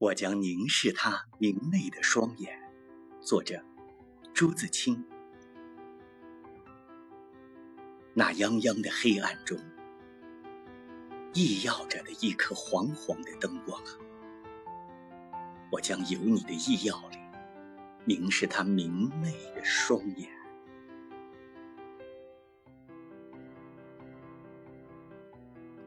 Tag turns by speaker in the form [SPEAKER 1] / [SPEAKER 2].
[SPEAKER 1] 我将凝视他明媚的双眼，作者：朱自清。那泱泱的黑暗中，熠耀着的一颗黄黄的灯光，我将由你的熠耀里凝视他明媚的双眼。